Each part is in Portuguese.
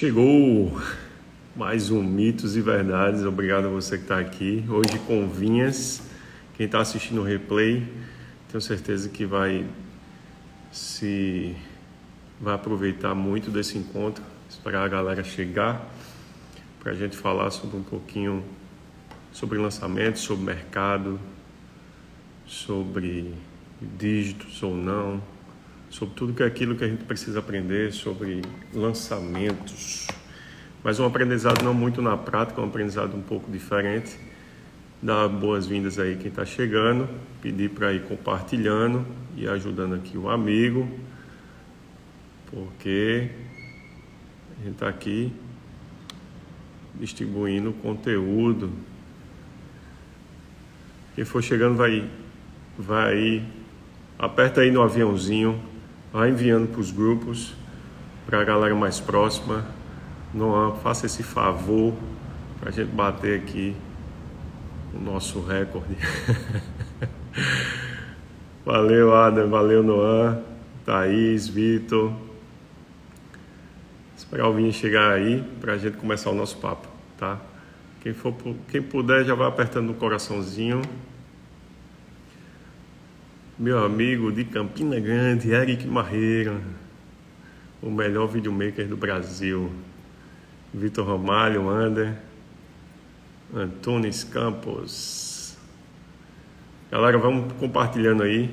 Chegou mais um Mitos e Verdades. Obrigado a você que está aqui. Hoje com Vinhas. Quem está assistindo o replay, tenho certeza que vai se vai aproveitar muito desse encontro. Esperar a galera chegar para a gente falar sobre um pouquinho sobre lançamento, sobre mercado, sobre dígitos ou não, sobre tudo que é aquilo que a gente precisa aprender sobre lançamentos. Mas um aprendizado não muito na prática, um aprendizado um pouco diferente. Dar boas-vindas aí quem está chegando, pedir para ir compartilhando e ajudando aqui o amigo, porque a gente está aqui distribuindo conteúdo. Quem for chegando vai, vai aperta aí no aviãozinho, vai enviando para os grupos, para a galera mais próxima. Não faça esse favor para a gente bater aqui o nosso recorde. valeu, Adam, valeu, Noan, Thaís, Vitor. Esperar o Vinho chegar aí para a gente começar o nosso papo, tá? Quem, for, quem puder já vai apertando no coraçãozinho. Meu amigo de Campina Grande, Eric Marreira, o melhor videomaker do Brasil. Vitor Romalho, Ander, Antunes Campos. Galera, vamos compartilhando aí.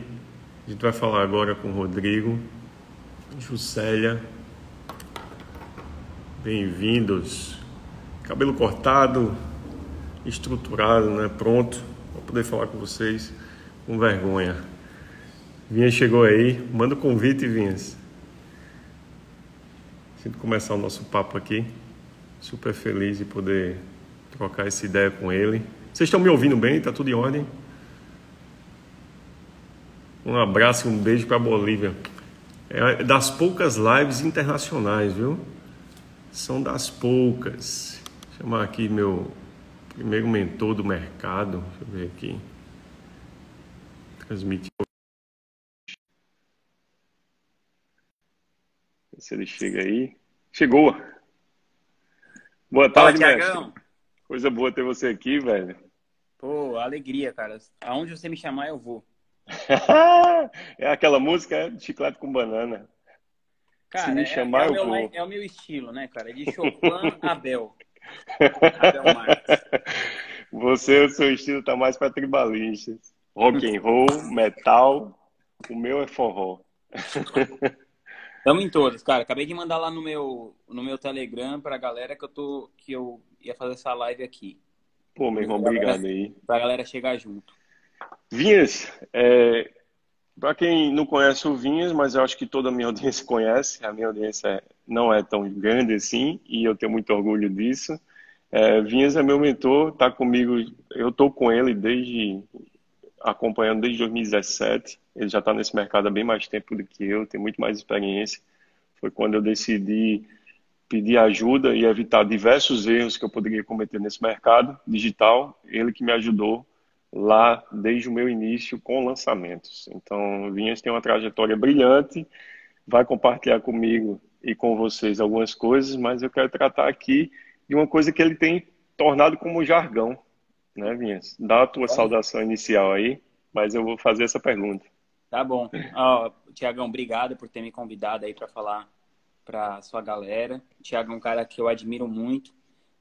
A gente vai falar agora com o Rodrigo, Juscelia. Bem-vindos. Cabelo cortado, estruturado, né? Pronto para poder falar com vocês com vergonha. Vinha chegou aí, manda o convite, Vinhas. De começar o nosso papo aqui, super feliz de poder trocar essa ideia com ele. Vocês estão me ouvindo bem? Tá tudo em ordem? Um abraço e um beijo para Bolívia. É das poucas lives internacionais, viu? São das poucas. Vou chamar aqui meu primeiro mentor do mercado. Deixa eu ver aqui. Transmitir. Se ele chega aí. Chegou! Boa tarde, Fala, Tiagão. Coisa boa ter você aqui, velho. Pô, alegria, cara. Aonde você me chamar, eu vou. é aquela música, é? Chiclete com banana. Cara, Se me é, chamar, é, é eu meu, vou. É o meu estilo, né, cara? É de Chopin Abel. Abel Marques. Você, o seu estilo tá mais para tribalistas. Rock and roll, metal. O meu é forró. Estamos em todas, cara. Acabei de mandar lá no meu, no meu Telegram pra galera que eu tô que eu ia fazer essa live aqui. Pô, meu irmão, obrigado galera, aí. Pra galera chegar junto. Vinhas, é, para quem não conhece o Vinhas, mas eu acho que toda a minha audiência conhece, a minha audiência não é tão grande assim, e eu tenho muito orgulho disso. É, Vinhas é meu mentor, tá comigo, eu tô com ele desde acompanhando desde 2017. Ele já está nesse mercado há bem mais tempo do que eu, tem muito mais experiência. Foi quando eu decidi pedir ajuda e evitar diversos erros que eu poderia cometer nesse mercado digital. Ele que me ajudou lá desde o meu início com lançamentos. Então, Vinhas tem uma trajetória brilhante, vai compartilhar comigo e com vocês algumas coisas, mas eu quero tratar aqui de uma coisa que ele tem tornado como jargão, né, Vinhas? Dá a tua saudação inicial aí, mas eu vou fazer essa pergunta. Tá bom. Tiagão, obrigado por ter me convidado aí para falar para sua galera. Tiago é um cara que eu admiro muito,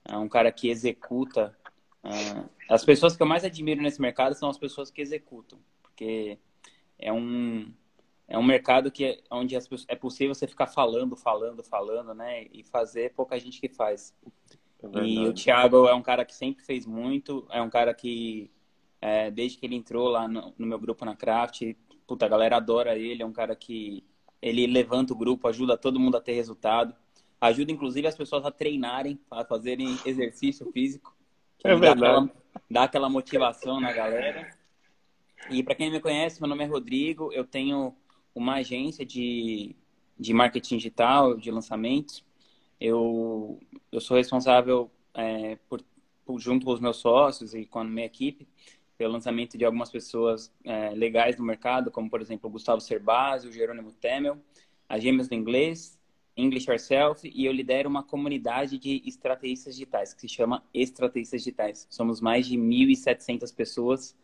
é um cara que executa. Uh, as pessoas que eu mais admiro nesse mercado são as pessoas que executam, porque é um é um mercado que é, onde as, é possível você ficar falando, falando, falando, né? E fazer pouca gente que faz. É e o Thiago é um cara que sempre fez muito, é um cara que, é, desde que ele entrou lá no, no, meu grupo na Craft, puta, a galera adora ele, é um cara que ele levanta o grupo, ajuda todo mundo a ter resultado, ajuda inclusive as pessoas a treinarem, a fazerem exercício físico. É verdade. Dá aquela, dá aquela motivação na galera. E para quem me conhece, meu nome é Rodrigo, eu tenho uma agência de, de marketing digital, de lançamentos. Eu, eu sou responsável é, por, por, junto com os meus sócios e com a minha equipe, pelo lançamento de algumas pessoas é, legais no mercado, como, por exemplo, o Gustavo Cerbasi, o Jerônimo Temel, a Gêmeos do Inglês, English Yourself e eu lidero uma comunidade de estrategistas digitais que se chama Estrategistas Digitais. Somos mais de 1.700 pessoas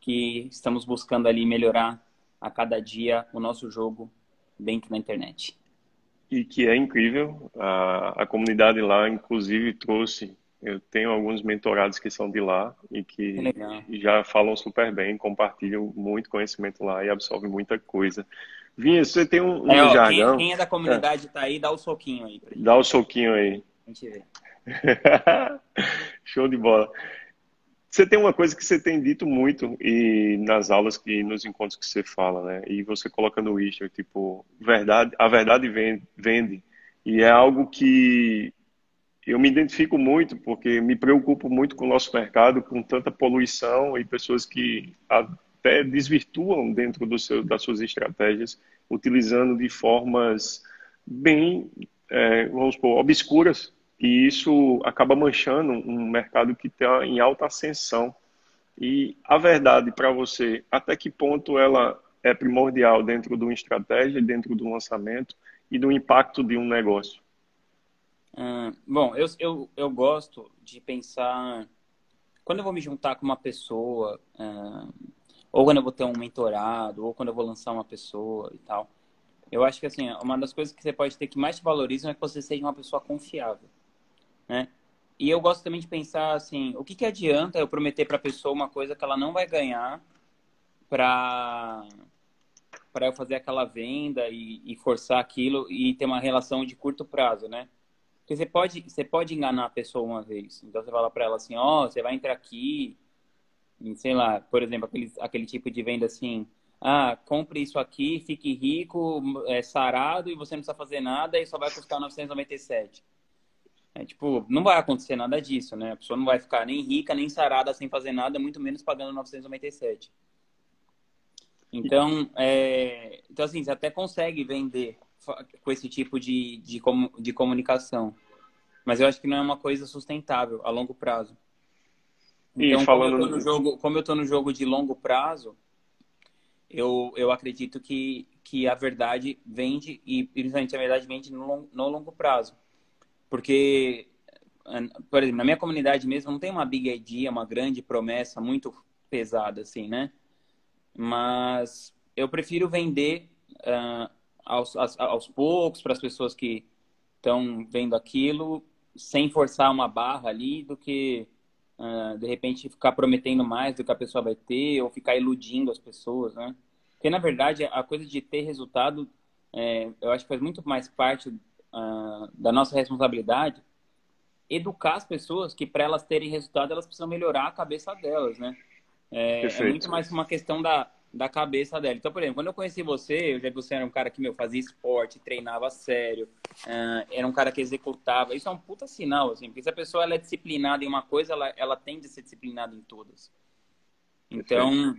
que estamos buscando ali melhorar a cada dia o nosso jogo dentro da internet. E que é incrível, a, a comunidade lá, inclusive, trouxe. Eu tenho alguns mentorados que são de lá e que, que já falam super bem, compartilham muito conhecimento lá e absorvem muita coisa. Vinha, você tem um, um é, ó, jargão. Quem, quem, é da comunidade está aí, dá o soquinho aí. Dá o soquinho aí. A gente vê. Show de bola. Você tem uma coisa que você tem dito muito e nas aulas que nos encontros que você fala, né? E você coloca no Easter, tipo, verdade, a verdade vende, vende. E é algo que eu me identifico muito, porque me preocupo muito com o nosso mercado, com tanta poluição e pessoas que até desvirtuam dentro do seu, das suas estratégias, utilizando de formas bem, é, vamos supor, obscuras, e isso acaba manchando um mercado que está em alta ascensão. E a verdade para você, até que ponto ela é primordial dentro de uma estratégia, dentro do lançamento e do impacto de um negócio? Hum, bom, eu, eu, eu gosto de pensar. Quando eu vou me juntar com uma pessoa, hum, ou quando eu vou ter um mentorado, ou quando eu vou lançar uma pessoa e tal. Eu acho que assim, uma das coisas que você pode ter que mais te valorizam é que você seja uma pessoa confiável, né? E eu gosto também de pensar assim, o que, que adianta eu prometer para a pessoa uma coisa que ela não vai ganhar para para eu fazer aquela venda e, e, forçar aquilo e ter uma relação de curto prazo, né? Porque você pode, você pode enganar a pessoa uma vez. Então você fala para ela assim, ó, oh, você vai entrar aqui, sei lá, por exemplo, aquele, aquele tipo de venda assim, ah, compre isso aqui, fique rico, é, sarado e você não precisa fazer nada e só vai custar 997. É, tipo, não vai acontecer nada disso, né? A pessoa não vai ficar nem rica, nem sarada sem fazer nada, muito menos pagando 997. Então, é... então assim, você até consegue vender com esse tipo de, de, de comunicação. Mas eu acho que não é uma coisa sustentável a longo prazo. Então, falando... como, eu tô no jogo, como eu estou no jogo de longo prazo, eu, eu acredito que, que a verdade vende, e principalmente a verdade vende no, no longo prazo. Porque, por exemplo, na minha comunidade mesmo, não tem uma big idea, uma grande promessa muito pesada, assim, né? Mas eu prefiro vender uh, aos, aos, aos poucos para as pessoas que estão vendo aquilo, sem forçar uma barra ali, do que uh, de repente ficar prometendo mais do que a pessoa vai ter ou ficar iludindo as pessoas, né? Porque na verdade a coisa de ter resultado, é, eu acho que faz muito mais parte uh, da nossa responsabilidade educar as pessoas que para elas terem resultado elas precisam melhorar a cabeça delas, né? É, é muito mais uma questão da da cabeça dela. Então, por exemplo, quando eu conheci você, eu já vi você era um cara que, meu, fazia esporte, treinava sério, uh, era um cara que executava. Isso é um puta sinal, assim, porque se a pessoa ela é disciplinada em uma coisa, ela, ela tende a ser disciplinada em todas. Então,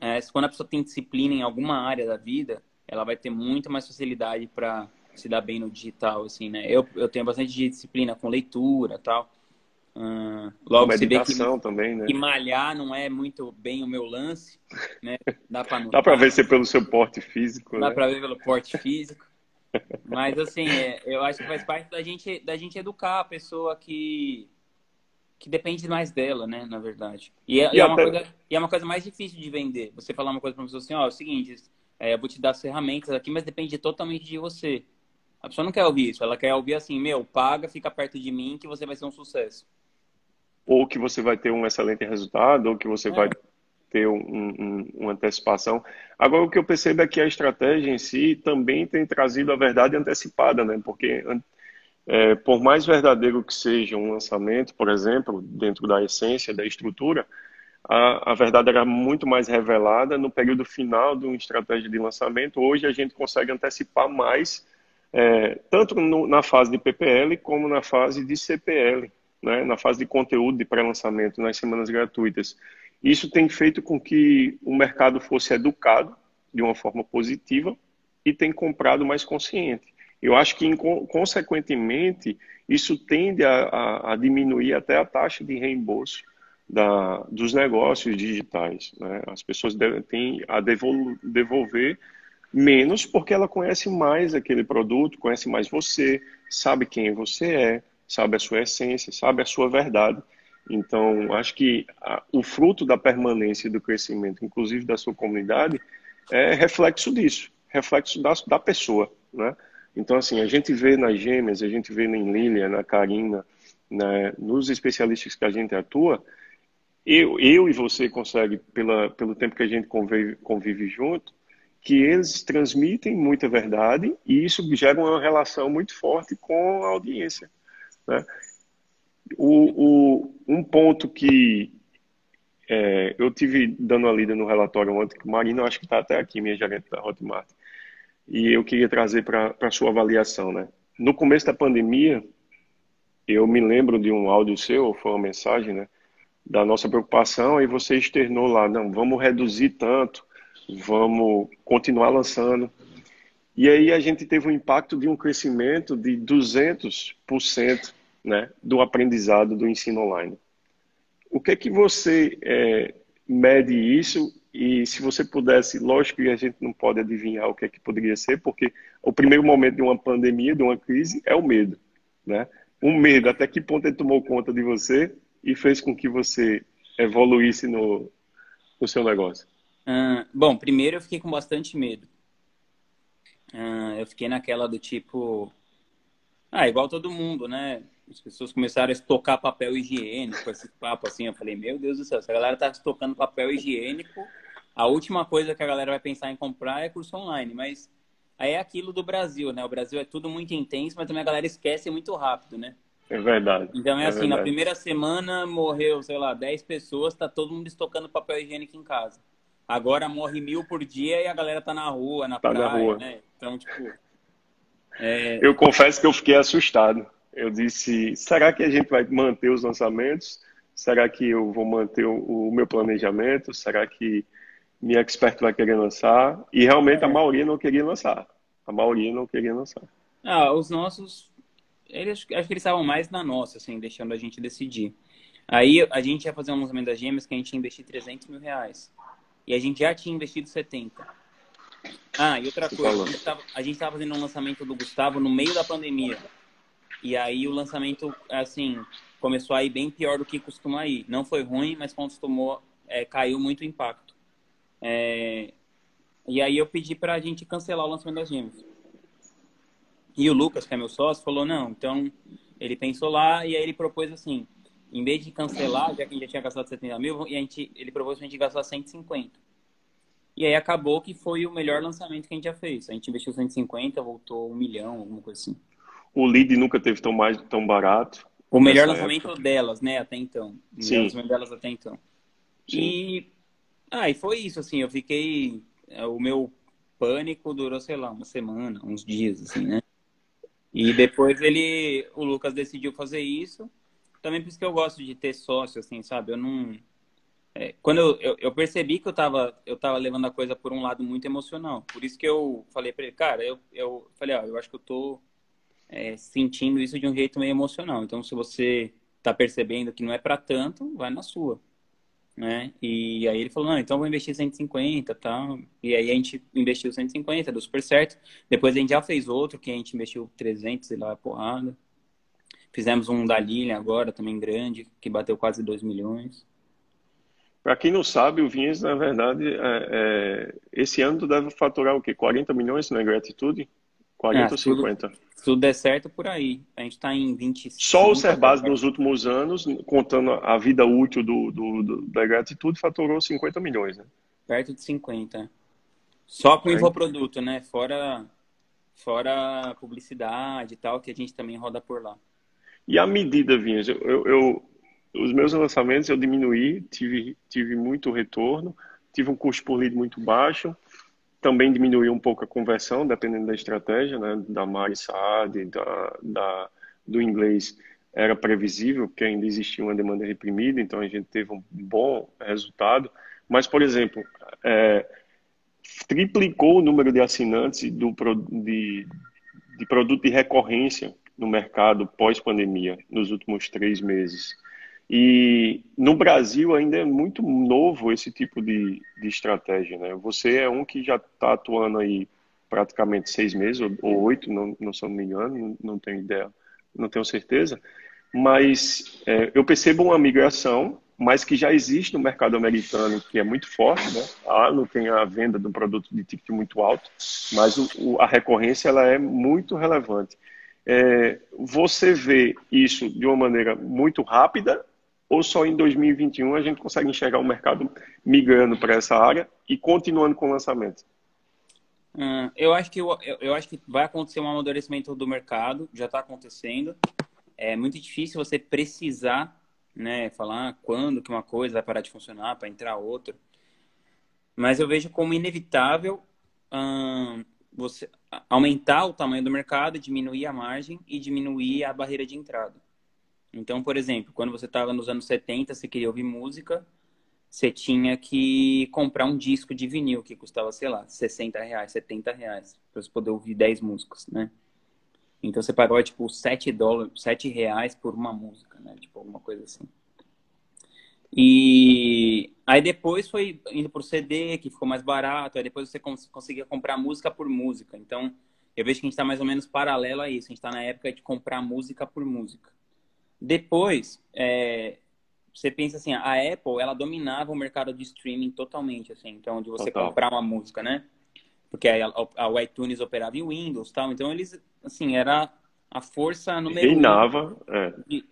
é, quando a pessoa tem disciplina em alguma área da vida, ela vai ter muito mais facilidade para se dar bem no digital, assim, né? Eu, eu tenho bastante disciplina com leitura tal. Uh, logo se vê que, também, né? que malhar não é muito bem o meu lance, né? Dá para ver se é pelo seu porte físico, Dá né? para ver pelo porte físico. Mas assim, é, eu acho que faz parte da gente da gente educar a pessoa que que depende mais dela, né, na verdade. E é, e é até... uma, coisa, e é uma coisa mais difícil de vender. Você falar uma coisa para pessoa assim, ó, oh, é o seguinte, é, eu vou te dar as ferramentas aqui, mas depende totalmente de você. A pessoa não quer ouvir isso, ela quer ouvir assim, meu, paga, fica perto de mim que você vai ser um sucesso ou que você vai ter um excelente resultado, ou que você é. vai ter um, um, uma antecipação. Agora, o que eu percebo é que a estratégia em si também tem trazido a verdade antecipada, né? Porque, é, por mais verdadeiro que seja um lançamento, por exemplo, dentro da essência, da estrutura, a, a verdade era muito mais revelada no período final de uma estratégia de lançamento. Hoje, a gente consegue antecipar mais, é, tanto no, na fase de PPL como na fase de CPL né, na fase de conteúdo de pré-lançamento, nas semanas gratuitas. Isso tem feito com que o mercado fosse educado de uma forma positiva e tem comprado mais consciente. Eu acho que, consequentemente, isso tende a, a, a diminuir até a taxa de reembolso da, dos negócios digitais. Né? As pessoas têm a devolver Menos porque ela conhece mais aquele produto, conhece mais você, sabe quem você é, sabe a sua essência, sabe a sua verdade. Então, acho que a, o fruto da permanência e do crescimento, inclusive da sua comunidade, é reflexo disso, reflexo da, da pessoa, né? Então, assim, a gente vê nas gêmeas, a gente vê em Lília, na Karina, né, nos especialistas que a gente atua, eu, eu e você consegue, pela, pelo tempo que a gente convive, convive junto, que eles transmitem muita verdade e isso gera uma relação muito forte com a audiência. Né? O, o, um ponto que é, eu tive dando a lida no relatório ontem, que o Marina acho que está até aqui, minha gerente da Hotmart, e eu queria trazer para a sua avaliação. Né? No começo da pandemia, eu me lembro de um áudio seu, foi uma mensagem, né, da nossa preocupação, e você externou lá, não, vamos reduzir tanto, vamos continuar lançando. E aí a gente teve um impacto de um crescimento de 200% né, do aprendizado do ensino online. O que é que você é, mede isso? E se você pudesse, lógico que a gente não pode adivinhar o que é que poderia ser, porque o primeiro momento de uma pandemia, de uma crise, é o medo, né? O medo, até que ponto ele tomou conta de você e fez com que você evoluísse no, no seu negócio? Uh, bom, primeiro eu fiquei com bastante medo. Uh, eu fiquei naquela do tipo, ah, igual todo mundo, né? as pessoas começaram a estocar papel higiênico, esse papo assim. Eu falei, meu Deus do céu, se a galera tá estocando papel higiênico, a última coisa que a galera vai pensar em comprar é curso online. Mas aí é aquilo do Brasil, né? O Brasil é tudo muito intenso, mas também a galera esquece muito rápido, né? É verdade. Então é, é assim, verdade. na primeira semana morreu, sei lá, 10 pessoas, tá todo mundo estocando papel higiênico em casa. Agora morre mil por dia e a galera tá na rua, na tá praia, na rua. né? Então, tipo. É... Eu confesso que eu fiquei assustado. Eu disse: será que a gente vai manter os lançamentos? Será que eu vou manter o, o meu planejamento? Será que minha expert vai querer lançar? E realmente a maioria não queria lançar. A maioria não queria lançar. Ah, os nossos, eles, acho que eles estavam mais na nossa, assim, deixando a gente decidir. Aí a gente ia fazer um lançamento das gêmeas que a gente ia investir 300 mil reais. E a gente já tinha investido 70. Ah, e outra coisa, a gente estava fazendo um lançamento do Gustavo no meio da pandemia. E aí o lançamento, assim, começou a ir bem pior do que costuma ir. Não foi ruim, mas costumou, é, caiu muito o impacto. É, e aí eu pedi para a gente cancelar o lançamento das gêmeas. E o Lucas, que é meu sócio, falou, não, então ele pensou lá e aí ele propôs assim, em vez de cancelar, já que a gente já tinha gastado 70 mil, e a gente, ele propôs a gente gastar 150. E aí acabou que foi o melhor lançamento que a gente já fez. A gente investiu 150, voltou um milhão, alguma coisa assim. O lead nunca teve tão mais tão barato. O melhor lançamento época. delas, né, até então. O Sim. lançamento delas até então. Sim. E ah, e foi isso assim, eu fiquei é, o meu pânico durou, sei lá, uma semana, uns dias assim, né? E depois ele, o Lucas decidiu fazer isso. Também por isso que eu gosto de ter sócio, assim, sabe? Eu não. É, quando eu, eu, eu, percebi que eu tava, eu tava levando a coisa por um lado muito emocional. Por isso que eu falei pra ele, cara, eu, eu falei, ó, eu acho que eu tô é, sentindo isso de um jeito meio emocional. Então, se você está percebendo que não é para tanto, vai na sua. Né? E aí ele falou, não, então vou investir 150 tal. E aí a gente investiu 150, deu super certo. Depois a gente já fez outro, que a gente investiu 300 e lá porrada. Fizemos um da Lilian agora, também grande, que bateu quase 2 milhões. Para quem não sabe, o Vinhas, na verdade, é, é, esse ano tu deve faturar o quê? 40 milhões na Gratitude? 40 ou 50? Tudo, se tudo der certo, por aí. A gente está em 25. Só o Cerbasi nos últimos anos, contando a vida útil do, do, do, da Gratitude, faturou 50 milhões, né? Perto de 50. Só com o infoproduto, né? Fora, fora publicidade e tal, que a gente também roda por lá. E a medida, Vinhas? Eu, eu, eu, os meus lançamentos eu diminuí, tive, tive muito retorno, tive um custo por lead muito baixo, também diminuiu um pouco a conversão, dependendo da estratégia, né? Da Mari Saad, da, da, do inglês, era previsível, porque ainda existia uma demanda reprimida, então a gente teve um bom resultado. Mas, por exemplo, é, triplicou o número de assinantes do, de, de produto de recorrência no mercado pós-pandemia nos últimos três meses. E no Brasil ainda é muito novo esse tipo de, de estratégia, né? Você é um que já está atuando aí praticamente seis meses ou, oito, não, não se me engano, não, não tenho ideia, não tenho certeza. Mas é, eu percebo uma migração, mas que já existe no mercado americano, que é muito forte, né? Lá não tem a venda de um produto de ticket muito alto, mas o, o, a recorrência ela é muito relevante. É, você vê isso de uma maneira muito rápida ou só em 2021 a gente consegue enxergar o mercado migrando para essa área e continuando com o lançamento? Hum, eu, acho que, eu, eu acho que vai acontecer um amadurecimento do mercado, já está acontecendo. É muito difícil você precisar né, falar quando que uma coisa vai parar de funcionar para entrar outra. Mas eu vejo como inevitável hum, você aumentar o tamanho do mercado, diminuir a margem e diminuir a barreira de entrada. Então, por exemplo, quando você estava nos anos 70, você queria ouvir música, você tinha que comprar um disco de vinil que custava, sei lá, 60 reais, 70 reais, para você poder ouvir 10 músicas, né? Então você pagava, tipo, 7 dólares, 7 reais por uma música, né? Tipo, alguma coisa assim. E aí depois foi indo pro CD, que ficou mais barato, aí depois você cons conseguia comprar música por música. Então, eu vejo que a gente está mais ou menos paralelo a isso. A gente está na época de comprar música por música. Depois, é, você pensa assim, a Apple, ela dominava o mercado de streaming totalmente, assim. Então, de você Total. comprar uma música, né? Porque a, a, a iTunes operava em Windows tal. Então, eles, assim, era a força número Reinava, um. É. De,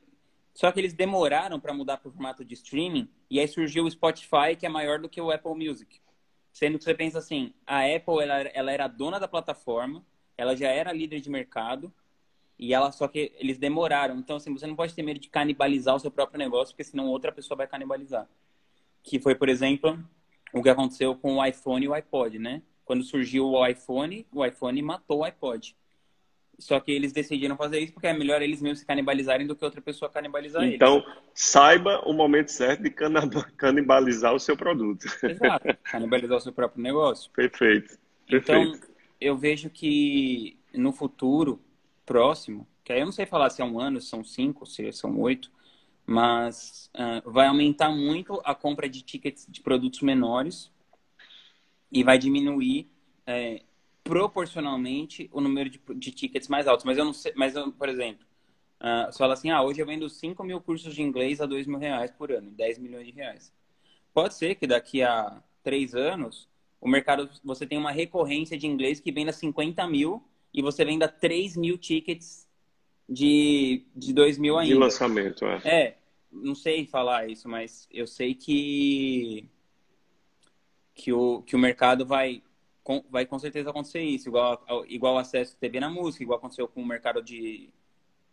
só que eles demoraram para mudar para o formato de streaming e aí surgiu o Spotify, que é maior do que o Apple Music. Sendo que você pensa assim, a Apple ela, ela era dona da plataforma, ela já era líder de mercado e ela só que eles demoraram. Então assim, você não pode ter medo de canibalizar o seu próprio negócio, porque senão outra pessoa vai canibalizar. Que foi, por exemplo, o que aconteceu com o iPhone e o iPod, né? Quando surgiu o iPhone, o iPhone matou o iPod. Só que eles decidiram fazer isso porque é melhor eles mesmos se canibalizarem do que outra pessoa canibalizar então, eles. Então, saiba o momento certo de canibalizar o seu produto. Exato, canibalizar o seu próprio negócio. Perfeito. Perfeito. Então, eu vejo que no futuro próximo, que aí eu não sei falar se é um ano, se são cinco, se são oito, mas uh, vai aumentar muito a compra de tickets de produtos menores e vai diminuir é, proporcionalmente o número de, de tickets mais altos. Mas eu não sei, mas eu, por exemplo, uh, você fala assim, ah, hoje eu vendo 5 mil cursos de inglês a 2 mil reais por ano, 10 milhões de reais. Pode ser que daqui a três anos o mercado, você tem uma recorrência de inglês que venda 50 mil e você venda 3 mil tickets de, de 2 mil ainda. De lançamento, é. É, não sei falar isso, mas eu sei que que o, que o mercado vai com, vai com certeza acontecer isso, igual, igual acesso TV na música, igual aconteceu com o mercado de,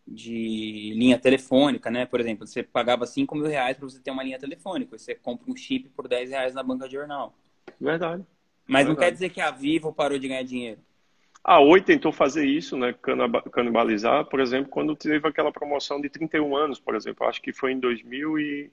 de linha telefônica, né? Por exemplo, você pagava 5 mil reais para você ter uma linha telefônica, você compra um chip por 10 reais na banca de jornal. Verdade. Mas Verdade. não quer dizer que a Vivo parou de ganhar dinheiro. A Oi tentou fazer isso, né? Canibalizar, por exemplo, quando teve aquela promoção de 31 anos, por exemplo. Acho que foi em 2000 e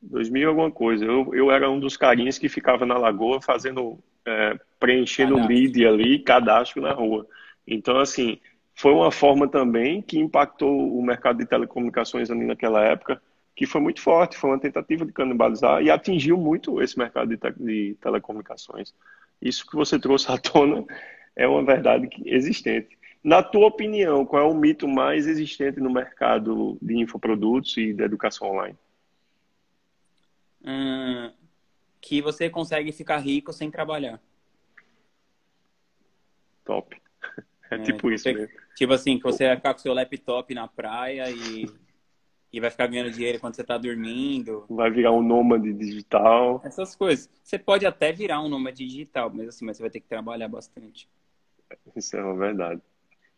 2000 alguma coisa. Eu, eu era um dos carinhas que ficava na lagoa fazendo, é, preenchendo cadastro. lead ali, cadastro na rua. Então, assim, foi uma forma também que impactou o mercado de telecomunicações ali naquela época, que foi muito forte, foi uma tentativa de canibalizar e atingiu muito esse mercado de, te de telecomunicações. Isso que você trouxe à tona é uma verdade existente. Na tua opinião, qual é o mito mais existente no mercado de infoprodutos e de educação online? Hum, que você consegue ficar rico sem trabalhar. Top. É, é tipo isso mesmo. Tipo assim, que você vai ficar com seu laptop na praia e, e vai ficar ganhando dinheiro quando você está dormindo. Vai virar um nômade digital. Essas coisas. Você pode até virar um nômade digital, mas assim, mas você vai ter que trabalhar bastante. Isso é uma verdade.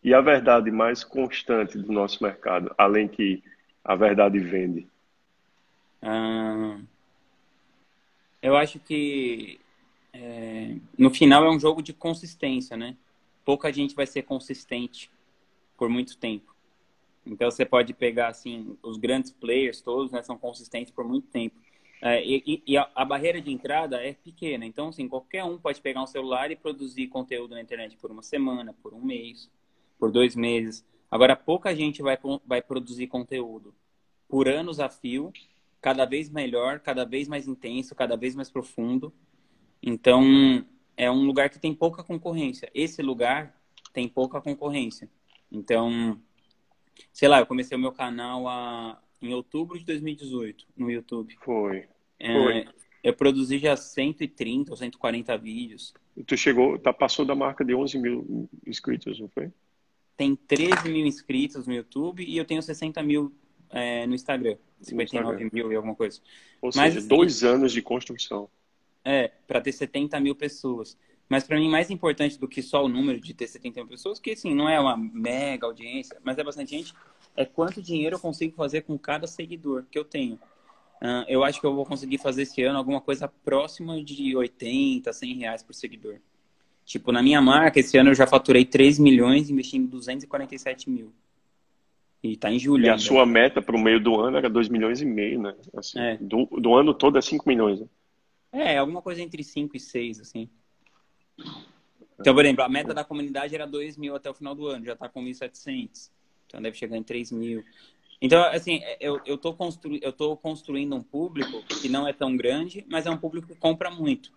E a verdade mais constante do nosso mercado, além que a verdade vende? Ah, eu acho que é, no final é um jogo de consistência, né? Pouca gente vai ser consistente por muito tempo. Então você pode pegar assim os grandes players todos, né? São consistentes por muito tempo. É, e, e a, a, barreira de entrada é pequena. Então assim qualquer um pode pegar um celular e produzir conteúdo na internet por uma semana, por um mês, por dois meses. Agora pouca gente vai vai produzir conteúdo por anos a fio cada vez melhor, cada vez mais intenso, cada vez mais profundo. Então, é um lugar que tem pouca concorrência. Esse lugar tem pouca concorrência. Então, sei lá, eu comecei o meu canal a, em outubro de 2018 no YouTube. Foi. É, Foi. Eu produzi já 130 ou 140 vídeos. Tu chegou, tá, passou da marca de 11 mil inscritos, não foi? Tem 13 mil inscritos no YouTube e eu tenho 60 mil é, no Instagram. 59 Instagram. mil e alguma coisa. Ou Mas, seja, assim, dois anos de construção. É, para ter 70 mil pessoas. Mas para mim, mais importante do que só o número de ter 70 mil pessoas, que assim, não é uma mega audiência, mas é bastante gente, é quanto dinheiro eu consigo fazer com cada seguidor que eu tenho. Ah, eu acho que eu vou conseguir fazer esse ano alguma coisa próxima de 80, 100 reais por seguidor. Tipo, na minha marca, esse ano eu já faturei 3 milhões investindo 247 mil. E tá em julho. E a ainda. sua meta para o meio do ano era 2 milhões e meio, né? Assim, É. do, do ano todo é 5 milhões. Né? É, alguma coisa entre 5 e 6, assim. Então, por exemplo, a meta da comunidade era 2 mil até o final do ano, já tá com 1.700. Então deve chegar em 3 mil. Então, assim, eu, eu, tô constru... eu tô construindo um público que não é tão grande, mas é um público que compra muito.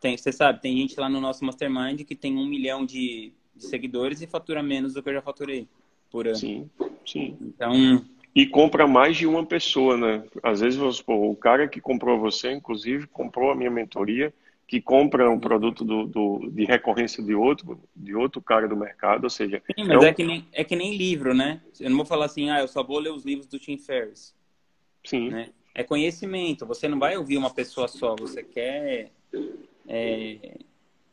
Tem, você sabe, tem gente lá no nosso Mastermind que tem um milhão de, de seguidores e fatura menos do que eu já faturei por ano. Sim, sim. Então, E compra mais de uma pessoa, né? Às vezes, vamos supor, o cara que comprou você, inclusive, comprou a minha mentoria, que compra um produto do, do- de recorrência de outro, de outro cara do mercado, ou seja, sim, mas um- é, que nem, é que nem livro, né? Eu não vou falar assim, ah, eu só vou ler os livros do Tim Ferriss. sim, né? É conhecimento. Você não vai ouvir uma pessoa só. Você quer é,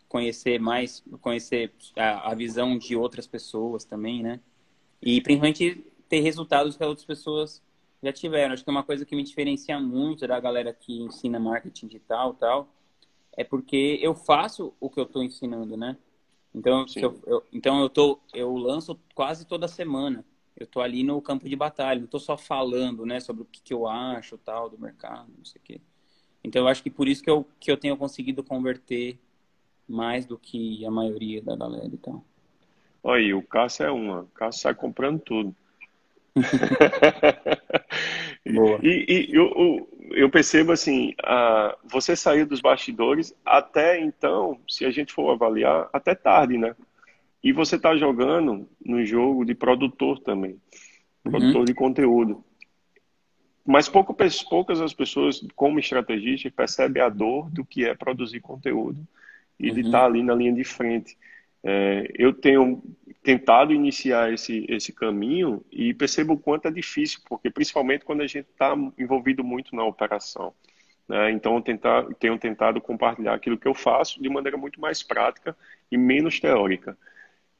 conhecer mais, conhecer a, a visão de outras pessoas também, né? E principalmente ter resultados que as outras pessoas já tiveram. Acho que é uma coisa que me diferencia muito da galera que ensina marketing digital tal, é porque eu faço o que eu estou ensinando, né? Então, eu, eu- então eu, tô, eu lanço quase toda semana. Eu tô ali no campo de batalha, não tô só falando, né, sobre o que, que eu acho, tal, do mercado, não sei o quê. Então, eu acho que por isso que eu, que eu tenho conseguido converter mais do que a maioria da galera e tal. Olha aí, o Cássio é uma. O Cássio sai comprando tudo. Boa. E, e eu, eu- percebo assim, ah, você saiu dos bastidores até então, se a gente for avaliar, até tarde, né? E você está jogando no jogo de produtor também, produtor de conteúdo. Mas pouco, poucas as pessoas, como estrategista, percebem a dor do que é produzir conteúdo e de Uhum. estar ali na linha de frente. É, eu tenho tentado iniciar esse, esse caminho e percebo o quanto é difícil, porque principalmente quando a gente está envolvido muito na operação. Né? Então, tentar, tenho tentado compartilhar aquilo que eu faço de maneira muito mais prática e menos teórica.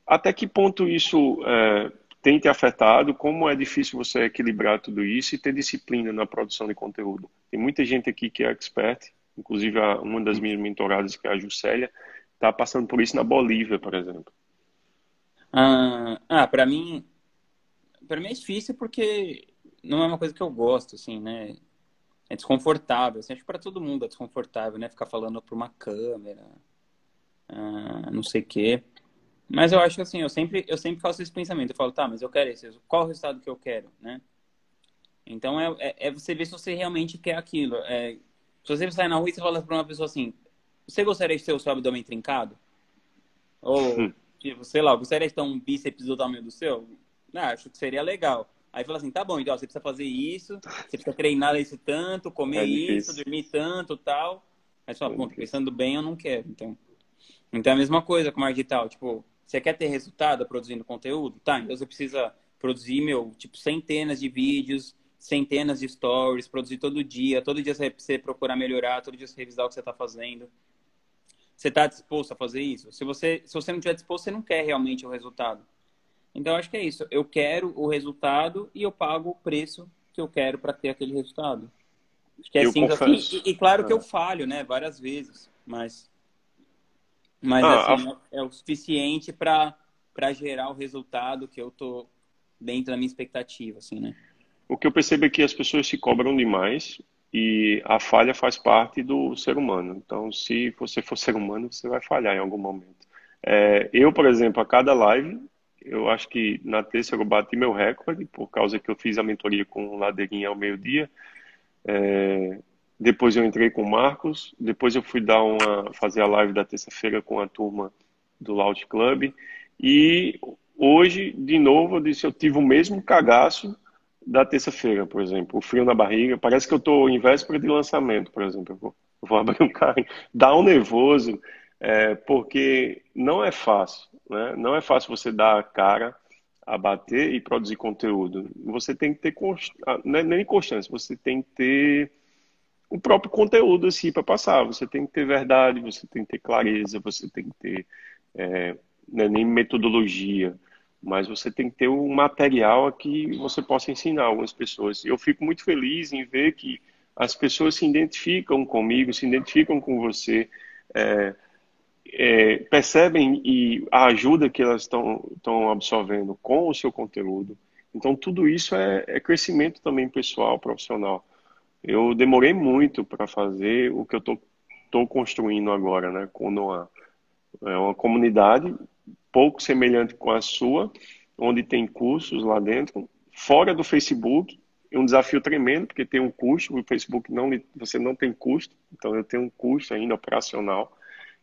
Até que ponto isso é, tem te afetado? Como é difícil você equilibrar tudo isso e ter disciplina na produção de conteúdo? Tem muita gente aqui que é expert, inclusive uma das minhas mentoradas, que é a Juscelia, está passando por isso na Bolívia, por exemplo. Ah, ah para mim, para mim é difícil porque não é uma coisa que eu gosto, assim, né? É desconfortável. Assim, acho que para todo mundo é desconfortável, né? Ficar falando para uma câmera, ah, não sei o quê. Mas eu acho assim, eu sempre, eu sempre faço esse pensamento. Eu falo, tá, mas eu quero esse. Qual o resultado que eu quero, né? Então é, é, é você ver se você realmente quer aquilo. É, se você sai na rua e você fala para uma pessoa assim, você gostaria de ter o seu abdômen trincado? Ou, tipo, sei lá, gostaria de ter um bíceps do tamanho do seu? Não, acho que seria legal. Aí fala assim, tá bom, então você precisa fazer isso, você precisa treinar esse tanto, comer É isso, dormir tanto, tal. Aí você fala, É pensando bem, eu não quero, então. Então é a mesma coisa com marketing digital, tipo, você quer ter resultado produzindo conteúdo? Tá, então você precisa produzir, meu, tipo, centenas de vídeos, centenas de stories, produzir todo dia, todo dia você precisa procurar melhorar, todo dia você revisar o que você tá fazendo. Você está disposto a fazer isso? Se você, se você não estiver disposto, você não quer realmente o resultado. Então, acho que é isso. Eu quero o resultado e eu pago o preço que eu quero para ter aquele resultado. Acho que é Eu confesso. assim. E, e claro que É. eu falho, né? Várias vezes. Mas, mas Ah, assim, é o suficiente para gerar o resultado que eu tô dentro da minha expectativa, assim, né? O que eu percebo é que as pessoas se cobram demais e a falha faz parte do ser humano. Então, se você for ser humano, você vai falhar em algum momento. É, eu, por exemplo, a cada live, eu acho que na terça eu bati meu recorde, por causa que eu fiz a mentoria com o Ladeirinha ao meio-dia. É, depois eu entrei com o Marcos, depois eu fui dar uma fazer a live da terça-feira com a turma do Loud Club e hoje de novo eu disse eu tive o mesmo cagaço da terça-feira, por exemplo, o frio na barriga, parece que eu estou em véspera de lançamento, por exemplo, eu vou, eu vou abrir um carro, dá um nervoso, é, porque não é fácil, né? Não é fácil você dar a cara a bater e produzir conteúdo. Você tem que ter const... Ah, é nem constância, você tem que ter o próprio conteúdo assim para passar. Você tem que ter verdade, você tem que ter clareza, você tem que ter é, é nem metodologia, mas você tem que ter um material que você possa ensinar algumas pessoas. Eu fico muito feliz em ver que as pessoas se identificam comigo, se identificam com você. É, é, percebem e a ajuda que elas estão absorvendo com o seu conteúdo. Então, tudo isso é, é crescimento também pessoal, profissional. Eu demorei muito para fazer o que eu estou construindo agora, né, com o Noah. É uma comunidade pouco semelhante com a sua, onde tem cursos lá dentro, fora do Facebook, é um desafio tremendo, porque tem um custo, o Facebook não, você não tem custo, então eu tenho um custo ainda operacional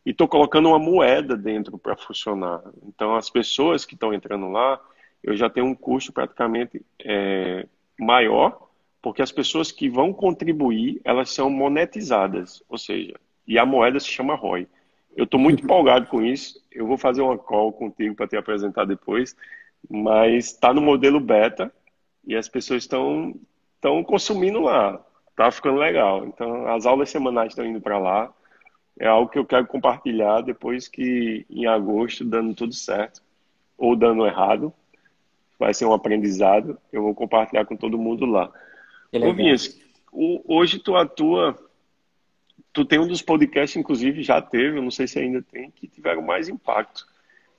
e estou colocando uma moeda dentro para funcionar. Então, as pessoas que estão entrando lá, eu já tenho um custo praticamente é, maior, porque as pessoas que vão contribuir, elas são monetizadas, ou seja, e a moeda se chama ROI. Eu estou muito empolgado com isso. Eu vou fazer uma call contigo para te apresentar depois, mas está no modelo beta e as pessoas estão estão consumindo lá. Tá ficando legal. Então, as aulas semanais estão indo para lá é algo que eu quero compartilhar depois que em agosto, dando tudo certo ou dando errado, vai ser um aprendizado, eu vou compartilhar com todo mundo lá. Ô, Vinhas, hoje tu atua, tu tem um dos podcasts, inclusive já teve, eu não sei se ainda tem, que tiveram mais impacto.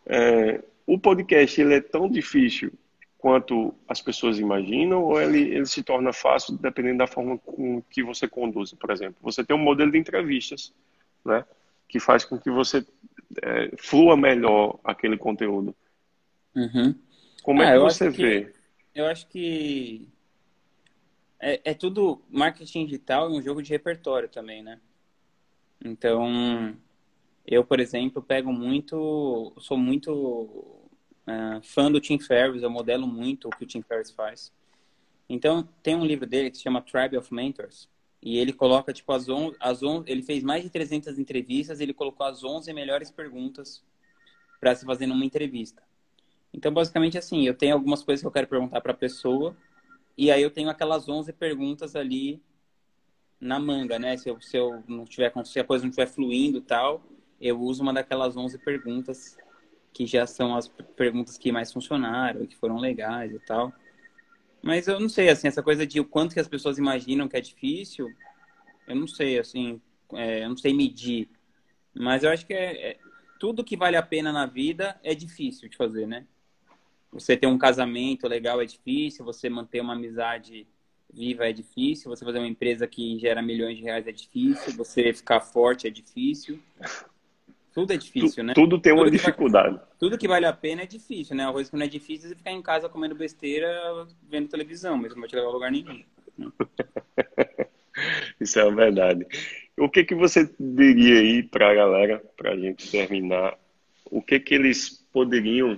É, o podcast, ele é tão difícil quanto as pessoas imaginam ou ele, ele se torna fácil dependendo da forma com que você conduz, por exemplo? Você tem um modelo de entrevistas, né? Que faz com que você é, flua melhor aquele conteúdo. Uhum. Como é ah, que você vê? Que, eu acho que é, é, tudo marketing digital e um jogo de repertório também, né? Então, eu, por exemplo, pego muito, sou muito uh, fã do Tim Ferriss, eu modelo muito o que o Tim Ferriss faz. Então, tem um livro dele que se chama Tribe of Mentors, e ele coloca, tipo, as 11, as 11, ele fez mais de 300 entrevistas, ele colocou as 11 melhores perguntas para se fazer numa entrevista. Então, basicamente, assim, eu tenho algumas coisas que eu quero perguntar para a pessoa, e aí eu tenho aquelas 11 perguntas ali na manga, né? Se eu, se eu não tiver, se a coisa não estiver fluindo tal, eu uso uma daquelas 11 perguntas que já são as perguntas que mais funcionaram, que foram legais e tal. Mas eu não sei, assim, essa coisa de o quanto que as pessoas imaginam que é difícil, eu não sei, assim, é, eu não sei medir. Mas eu acho que é, é, tudo que vale a pena na vida é difícil de fazer, né? Você ter um casamento legal é difícil, você manter uma amizade viva é difícil, você fazer uma empresa que gera milhões de reais é difícil, você ficar forte é difícil. Tudo é difícil, tu, né? Tudo tem uma tudo dificuldade. Que, tudo que vale a pena é difícil, né? A coisa que não é difícil é ficar em casa comendo besteira, vendo televisão, mas não vai te levar a lugar nenhum. Isso é verdade. O que que você diria aí para a galera, para a gente terminar? O que que eles poderiam...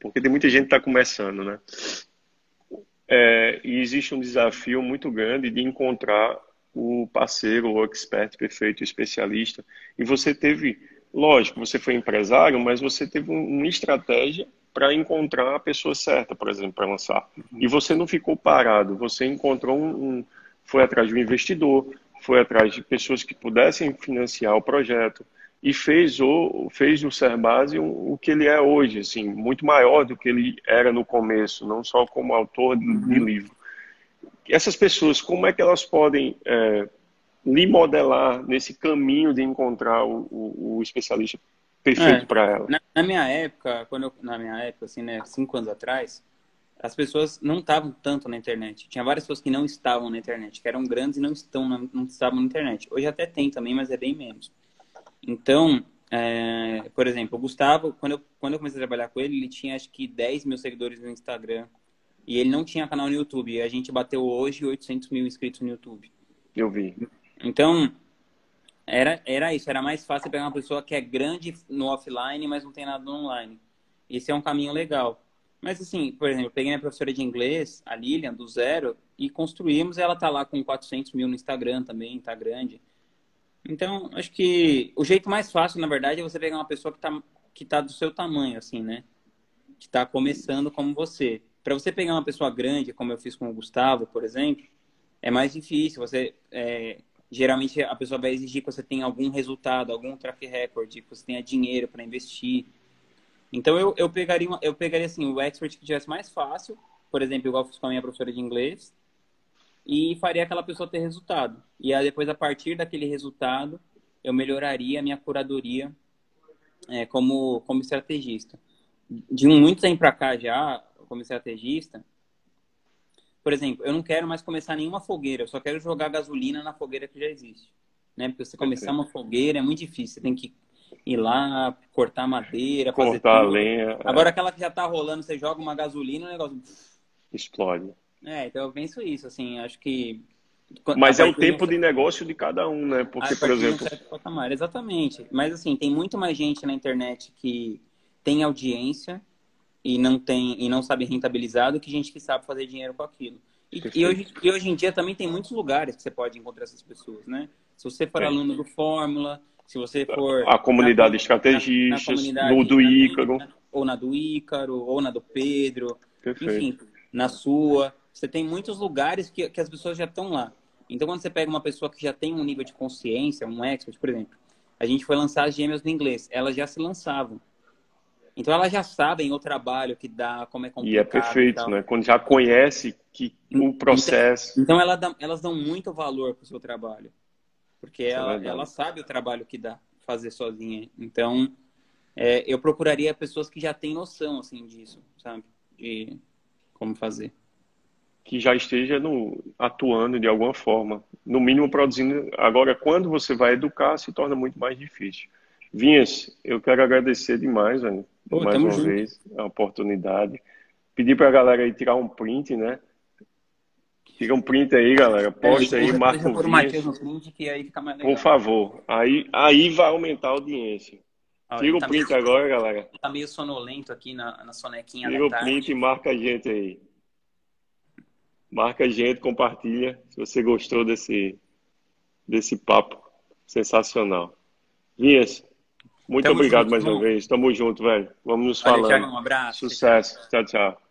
Porque tem muita gente que está começando, né? É, e existe um desafio muito grande de encontrar o parceiro, o expert perfeito, o especialista. E você teve Lógico, você foi empresário, mas você teve uma estratégia para encontrar a pessoa certa, por exemplo, para lançar. E você não ficou parado, você encontrou um, um, foi atrás de um investidor, foi atrás de pessoas que pudessem financiar o projeto e fez o fez do Serbase o, o que ele é hoje, assim, muito maior do que ele era no começo, não só como autor de, de uhum. livro. Essas pessoas, como é que elas podem é, lhe modelar nesse caminho de encontrar o, o, o especialista perfeito é, para ela? Na, na, minha época, quando eu, na minha época, assim, né, cinco anos atrás, as pessoas não estavam tanto na internet. Tinha várias pessoas que não estavam na internet, que eram grandes e não estão, não, não estavam na internet. Hoje até tem também, mas é bem menos. Então, é, por exemplo, o Gustavo, quando eu, quando eu comecei a trabalhar com ele, ele tinha acho que 10 mil seguidores no Instagram. E ele não tinha canal no YouTube. E a gente bateu hoje 800 mil inscritos no YouTube. Eu vi. Então, era, era isso. Era mais fácil pegar uma pessoa que é grande no offline, mas não tem nada no online. Esse é um caminho legal. Mas, assim, por exemplo, eu peguei minha professora de inglês, a Lilian, do zero, e construímos. Ela tá lá com 400 mil no Instagram também, tá grande. Então, acho que o jeito mais fácil, na verdade, é você pegar uma pessoa que tá, que tá do seu tamanho, assim, né? Que tá começando como você. Para você pegar uma pessoa grande, como eu fiz com o Gustavo, por exemplo, é mais difícil. Você é, geralmente a pessoa vai exigir que você tenha algum resultado, algum track record, que você tenha dinheiro para investir. Então eu, eu pegaria eu pegaria assim o expert que tivesse mais fácil, por exemplo, igual eu fiz com a minha professora de inglês, e faria aquela pessoa ter resultado. E aí depois a partir daquele resultado eu melhoraria a minha curadoria é, como como estrategista. De um muito tempo para cá já, como estrategista, por exemplo, eu não quero mais começar nenhuma fogueira, eu só quero jogar gasolina na fogueira que já existe. Né? Porque você começar uma fogueira é muito difícil, você tem que ir lá, cortar madeira, cortar a lenha. É. Agora é. aquela que já tá rolando, você joga uma gasolina, o negócio explode. É, então eu penso isso, assim, acho que mas é o tempo de, negócio de cada um, né? Porque, por exemplo. Um Exatamente. Mas, assim, tem muito mais gente na internet que tem audiência e não tem e não sabe rentabilizar do que gente que sabe fazer dinheiro com aquilo. E, e, hoje, e hoje em dia também tem muitos lugares que você pode encontrar essas pessoas, né? Se você for é. aluno do Fórmula, se você for... A comunidade na, na no do Ícaro. Ou na do Ícaro, ou na do Pedro. Perfeito. Enfim, na sua. Você tem muitos lugares que, que as pessoas já estão lá. Então, quando você pega uma pessoa que já tem um nível de consciência, um expert, por exemplo, a gente foi lançar as gêmeas no inglês, elas já se lançavam. Então elas já sabem o trabalho que dá, como é complicado. E é perfeito, e né? Quando já conhece que o então, processo. Então, então ela elas dão muito valor para o seu trabalho. Porque é ela, ela sabe o trabalho que dá fazer sozinha. Então, é, eu procuraria pessoas que já têm noção assim disso, sabe? De como fazer. Que já esteja no, atuando de alguma forma. No mínimo produzindo. Agora, quando você vai educar, se torna muito mais difícil. Vinhas, eu quero agradecer demais, velho Pô, mais uma junto. vez a oportunidade. Pedir para a galera aí tirar um print, né? Tira um print aí, galera. Posta aí, marca o. Print, que aí fica mais legal. Por favor. Aí, aí vai aumentar a audiência. Tira o tá print meio, agora, galera. Tá meio sonolento aqui na, na sonequinha Tira o print e marca a gente aí. Marca a gente, compartilha. Se você gostou desse, desse papo sensacional. Vinhas, muito Tamo obrigado junto, mais uma vez. Tamo junto, velho. Vamos nos falando. Um abraço. Sucesso. Tchau, tchau.